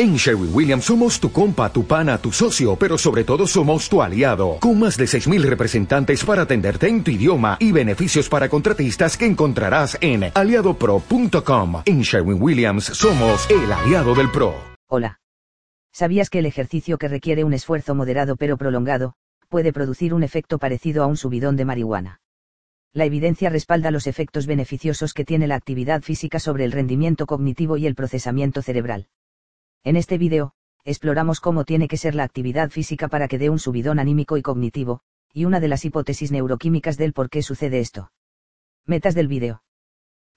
En Sherwin Williams somos tu compa, tu pana, tu socio, pero sobre todo somos tu aliado, con más de 6.000 representantes para atenderte en tu idioma y beneficios para contratistas que encontrarás en aliadopro.com. En Sherwin Williams somos el aliado del PRO. Hola. ¿Sabías que el ejercicio que requiere un esfuerzo moderado pero prolongado, puede producir un efecto parecido a un subidón de marihuana? La evidencia respalda los efectos beneficiosos que tiene la actividad física sobre el rendimiento cognitivo y el procesamiento cerebral. En este vídeo, exploramos cómo tiene que ser la actividad física para que dé un subidón anímico y cognitivo, y una de las hipótesis neuroquímicas del por qué sucede esto. Metas del vídeo.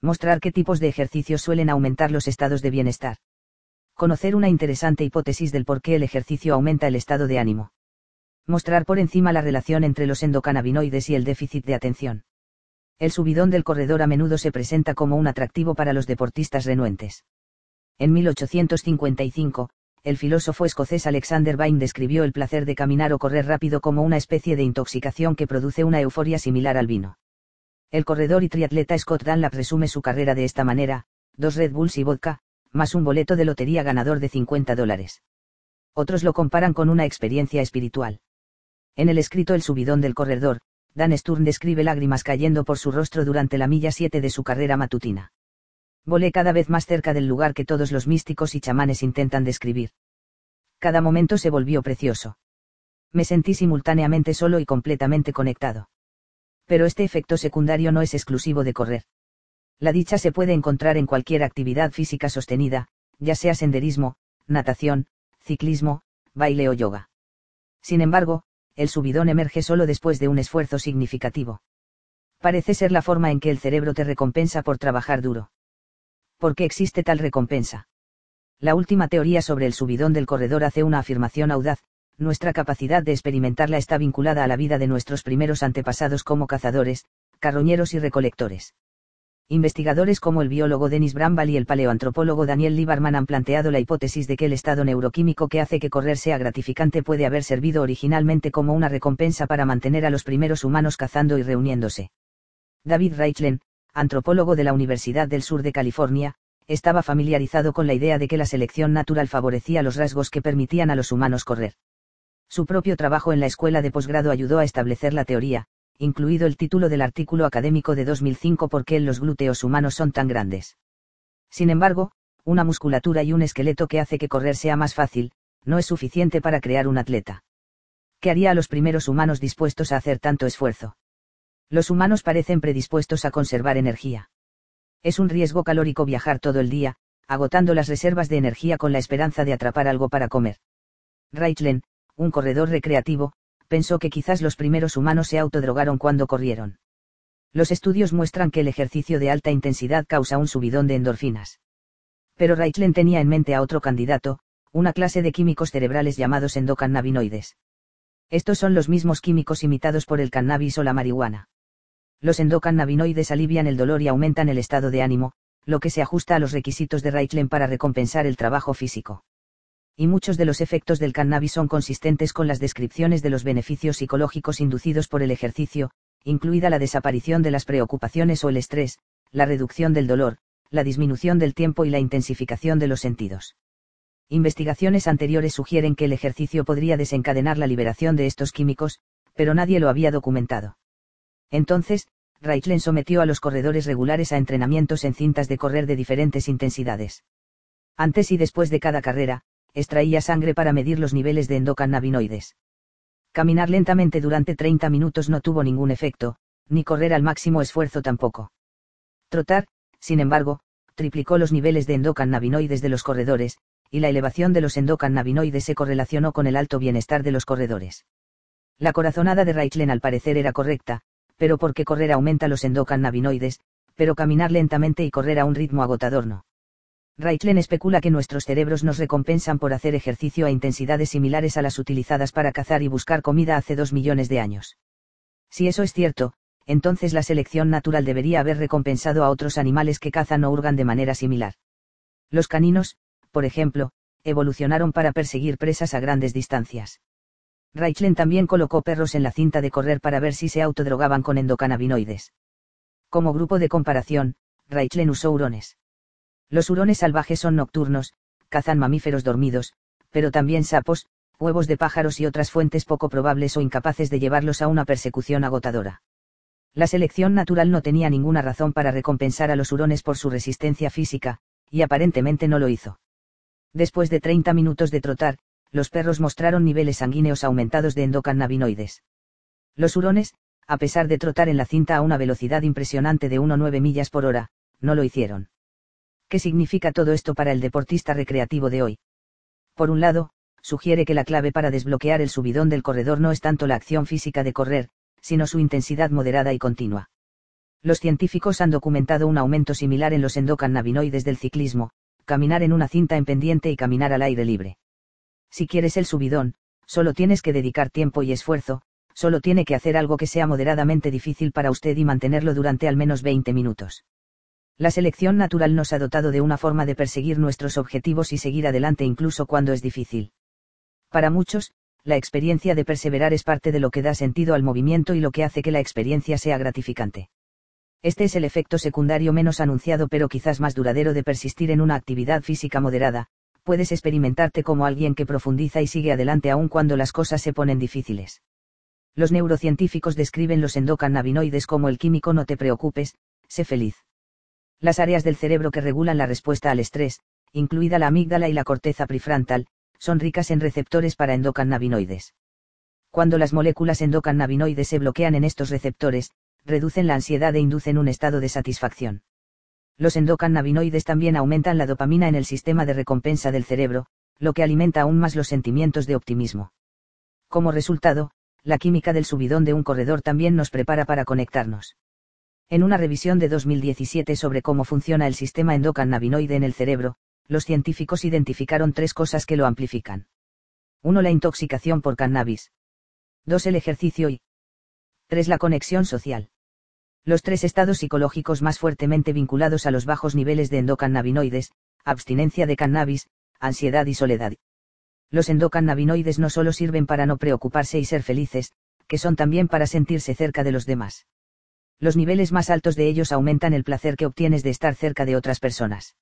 Mostrar qué tipos de ejercicios suelen aumentar los estados de bienestar. Conocer una interesante hipótesis del por qué el ejercicio aumenta el estado de ánimo. Mostrar por encima la relación entre los endocannabinoides y el déficit de atención. El subidón del corredor a menudo se presenta como un atractivo para los deportistas renuentes. En 1855, el filósofo escocés Alexander Bain describió el placer de caminar o correr rápido como una especie de intoxicación que produce una euforia similar al vino. El corredor y triatleta Scott Dunlap resume su carrera de esta manera, dos Red Bulls y vodka, más un boleto de lotería ganador de 50 dólares. Otros lo comparan con una experiencia espiritual. En el escrito El subidón del corredor, Dan Sturm describe lágrimas cayendo por su rostro durante la milla 7 de su carrera matutina. Volé cada vez más cerca del lugar que todos los místicos y chamanes intentan describir. Cada momento se volvió precioso. Me sentí simultáneamente solo y completamente conectado. Pero este efecto secundario no es exclusivo de correr. La dicha se puede encontrar en cualquier actividad física sostenida, ya sea senderismo, natación, ciclismo, baile o yoga. Sin embargo, el subidón emerge solo después de un esfuerzo significativo. Parece ser la forma en que el cerebro te recompensa por trabajar duro. ¿Por qué existe tal recompensa? La última teoría sobre el subidón del corredor hace una afirmación audaz, nuestra capacidad de experimentarla está vinculada a la vida de nuestros primeros antepasados como cazadores, carroñeros y recolectores. Investigadores como el biólogo Dennis Bramble y el paleoantropólogo Daniel Lieberman han planteado la hipótesis de que el estado neuroquímico que hace que correr sea gratificante puede haber servido originalmente como una recompensa para mantener a los primeros humanos cazando y reuniéndose. David Reichlen, antropólogo de la Universidad del Sur de California, estaba familiarizado con la idea de que la selección natural favorecía los rasgos que permitían a los humanos correr. Su propio trabajo en la escuela de posgrado ayudó a establecer la teoría, incluido el título del artículo académico de 2005 ¿Por qué los glúteos humanos son tan grandes? Sin embargo, una musculatura y un esqueleto que hace que correr sea más fácil, no es suficiente para crear un atleta. ¿Qué haría a los primeros humanos dispuestos a hacer tanto esfuerzo? Los humanos parecen predispuestos a conservar energía. Es un riesgo calórico viajar todo el día, agotando las reservas de energía con la esperanza de atrapar algo para comer. Reichlen, un corredor recreativo, pensó que quizás los primeros humanos se autodrogaron cuando corrieron. Los estudios muestran que el ejercicio de alta intensidad causa un subidón de endorfinas. Pero Reichlen tenía en mente a otro candidato, una clase de químicos cerebrales llamados endocannabinoides. Estos son los mismos químicos imitados por el cannabis o la marihuana los endocannabinoides alivian el dolor y aumentan el estado de ánimo, lo que se ajusta a los requisitos de Reichlen para recompensar el trabajo físico. Y muchos de los efectos del cannabis son consistentes con las descripciones de los beneficios psicológicos inducidos por el ejercicio, incluida la desaparición de las preocupaciones o el estrés, la reducción del dolor, la disminución del tiempo y la intensificación de los sentidos. Investigaciones anteriores sugieren que el ejercicio podría desencadenar la liberación de estos químicos, pero nadie lo había documentado. Entonces, Reichlen sometió a los corredores regulares a entrenamientos en cintas de correr de diferentes intensidades. Antes y después de cada carrera, extraía sangre para medir los niveles de endocannabinoides. Caminar lentamente durante 30 minutos no tuvo ningún efecto, ni correr al máximo esfuerzo tampoco. Trotar, sin embargo, triplicó los niveles de endocannabinoides de los corredores, y la elevación de los endocannabinoides se correlacionó con el alto bienestar de los corredores. La corazonada de Reichlen al parecer era correcta, pero porque correr aumenta los endocannabinoides, pero caminar lentamente y correr a un ritmo agotador no. Reichlen especula que nuestros cerebros nos recompensan por hacer ejercicio a intensidades similares a las utilizadas para cazar y buscar comida hace dos millones de años. Si eso es cierto, entonces la selección natural debería haber recompensado a otros animales que cazan o hurgan de manera similar. Los caninos, por ejemplo, evolucionaron para perseguir presas a grandes distancias. Reichlen también colocó perros en la cinta de correr para ver si se autodrogaban con endocannabinoides. Como grupo de comparación, Reichlen usó hurones. Los hurones salvajes son nocturnos, cazan mamíferos dormidos, pero también sapos, huevos de pájaros y otras fuentes poco probables o incapaces de llevarlos a una persecución agotadora. La selección natural no tenía ninguna razón para recompensar a los hurones por su resistencia física, y aparentemente no lo hizo. Después de 30 minutos de trotar, los perros mostraron niveles sanguíneos aumentados de endocannabinoides. Los hurones, a pesar de trotar en la cinta a una velocidad impresionante de 1,9 millas por hora, no lo hicieron. ¿Qué significa todo esto para el deportista recreativo de hoy? Por un lado, sugiere que la clave para desbloquear el subidón del corredor no es tanto la acción física de correr, sino su intensidad moderada y continua. Los científicos han documentado un aumento similar en los endocannabinoides del ciclismo, caminar en una cinta en pendiente y caminar al aire libre. Si quieres el subidón, solo tienes que dedicar tiempo y esfuerzo, solo tiene que hacer algo que sea moderadamente difícil para usted y mantenerlo durante al menos 20 minutos. La selección natural nos ha dotado de una forma de perseguir nuestros objetivos y seguir adelante incluso cuando es difícil. Para muchos, la experiencia de perseverar es parte de lo que da sentido al movimiento y lo que hace que la experiencia sea gratificante. Este es el efecto secundario menos anunciado pero quizás más duradero de persistir en una actividad física moderada, puedes experimentarte como alguien que profundiza y sigue adelante aun cuando las cosas se ponen difíciles. Los neurocientíficos describen los endocannabinoides como el químico no te preocupes, sé feliz. Las áreas del cerebro que regulan la respuesta al estrés, incluida la amígdala y la corteza prefrontal, son ricas en receptores para endocannabinoides. Cuando las moléculas endocannabinoides se bloquean en estos receptores, reducen la ansiedad e inducen un estado de satisfacción. Los endocannabinoides también aumentan la dopamina en el sistema de recompensa del cerebro, lo que alimenta aún más los sentimientos de optimismo. Como resultado, la química del subidón de un corredor también nos prepara para conectarnos. En una revisión de 2017 sobre cómo funciona el sistema endocannabinoide en el cerebro, los científicos identificaron tres cosas que lo amplifican. 1. La intoxicación por cannabis. 2. El ejercicio y 3. La conexión social. Los tres estados psicológicos más fuertemente vinculados a los bajos niveles de endocannabinoides, abstinencia de cannabis, ansiedad y soledad. Los endocannabinoides no solo sirven para no preocuparse y ser felices, que son también para sentirse cerca de los demás. Los niveles más altos de ellos aumentan el placer que obtienes de estar cerca de otras personas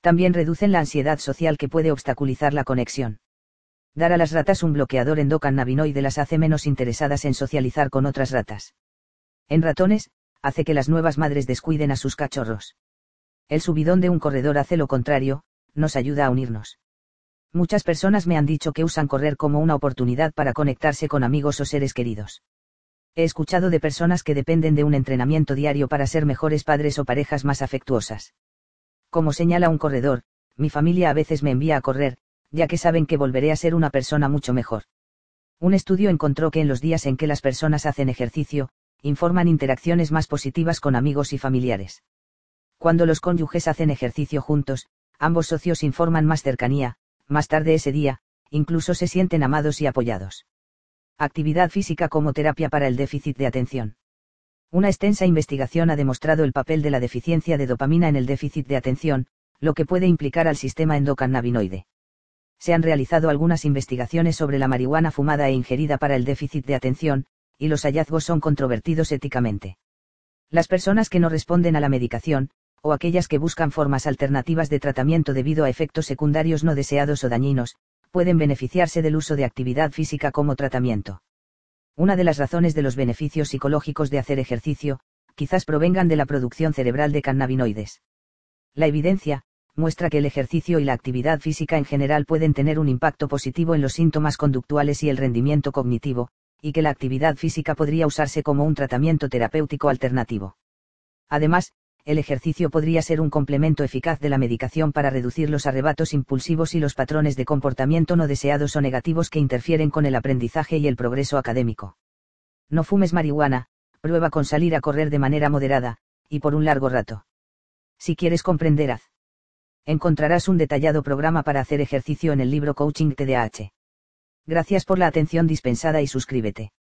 también reducen la ansiedad social que puede obstaculizar la conexión. Dar a las ratas un bloqueador endocannabinoide las hace menos interesadas en socializar con otras ratas. En ratones, hace que las nuevas madres descuiden a sus cachorros. El subidón de un corredor hace lo contrario, nos ayuda a unirnos. Muchas personas me han dicho que usan correr como una oportunidad para conectarse con amigos o seres queridos. He escuchado de personas que dependen de un entrenamiento diario para ser mejores padres o parejas más afectuosas. Como señala un corredor, mi familia a veces me envía a correr, ya que saben que volveré a ser una persona mucho mejor. Un estudio encontró que en los días en que las personas hacen ejercicio, informan interacciones más positivas con amigos y familiares. Cuando los cónyuges hacen ejercicio juntos, ambos socios informan más cercanía, más tarde ese día, incluso se sienten amados y apoyados. Actividad física como terapia para el déficit de atención. Una extensa investigación ha demostrado el papel de la deficiencia de dopamina en el déficit de atención, lo que puede implicar al sistema endocannabinoide. Se han realizado algunas investigaciones sobre la marihuana fumada e ingerida para el déficit de atención, y los hallazgos son controvertidos éticamente. Las personas que no responden a la medicación, o aquellas que buscan formas alternativas de tratamiento debido a efectos secundarios no deseados o dañinos, pueden beneficiarse del uso de actividad física como tratamiento. Una de las razones de los beneficios psicológicos de hacer ejercicio, quizás provengan de la producción cerebral de cannabinoides. La evidencia, muestra que el ejercicio y la actividad física en general pueden tener un impacto positivo en los síntomas conductuales y el rendimiento cognitivo, y que la actividad física podría usarse como un tratamiento terapéutico alternativo. Además, el ejercicio podría ser un complemento eficaz de la medicación para reducir los arrebatos impulsivos y los patrones de comportamiento no deseados o negativos que interfieren con el aprendizaje y el progreso académico. No fumes marihuana, prueba con salir a correr de manera moderada, y por un largo rato. Si quieres comprender, haz. Encontrarás un detallado programa para hacer ejercicio en el libro Coaching TDAH. Gracias por la atención dispensada y suscríbete.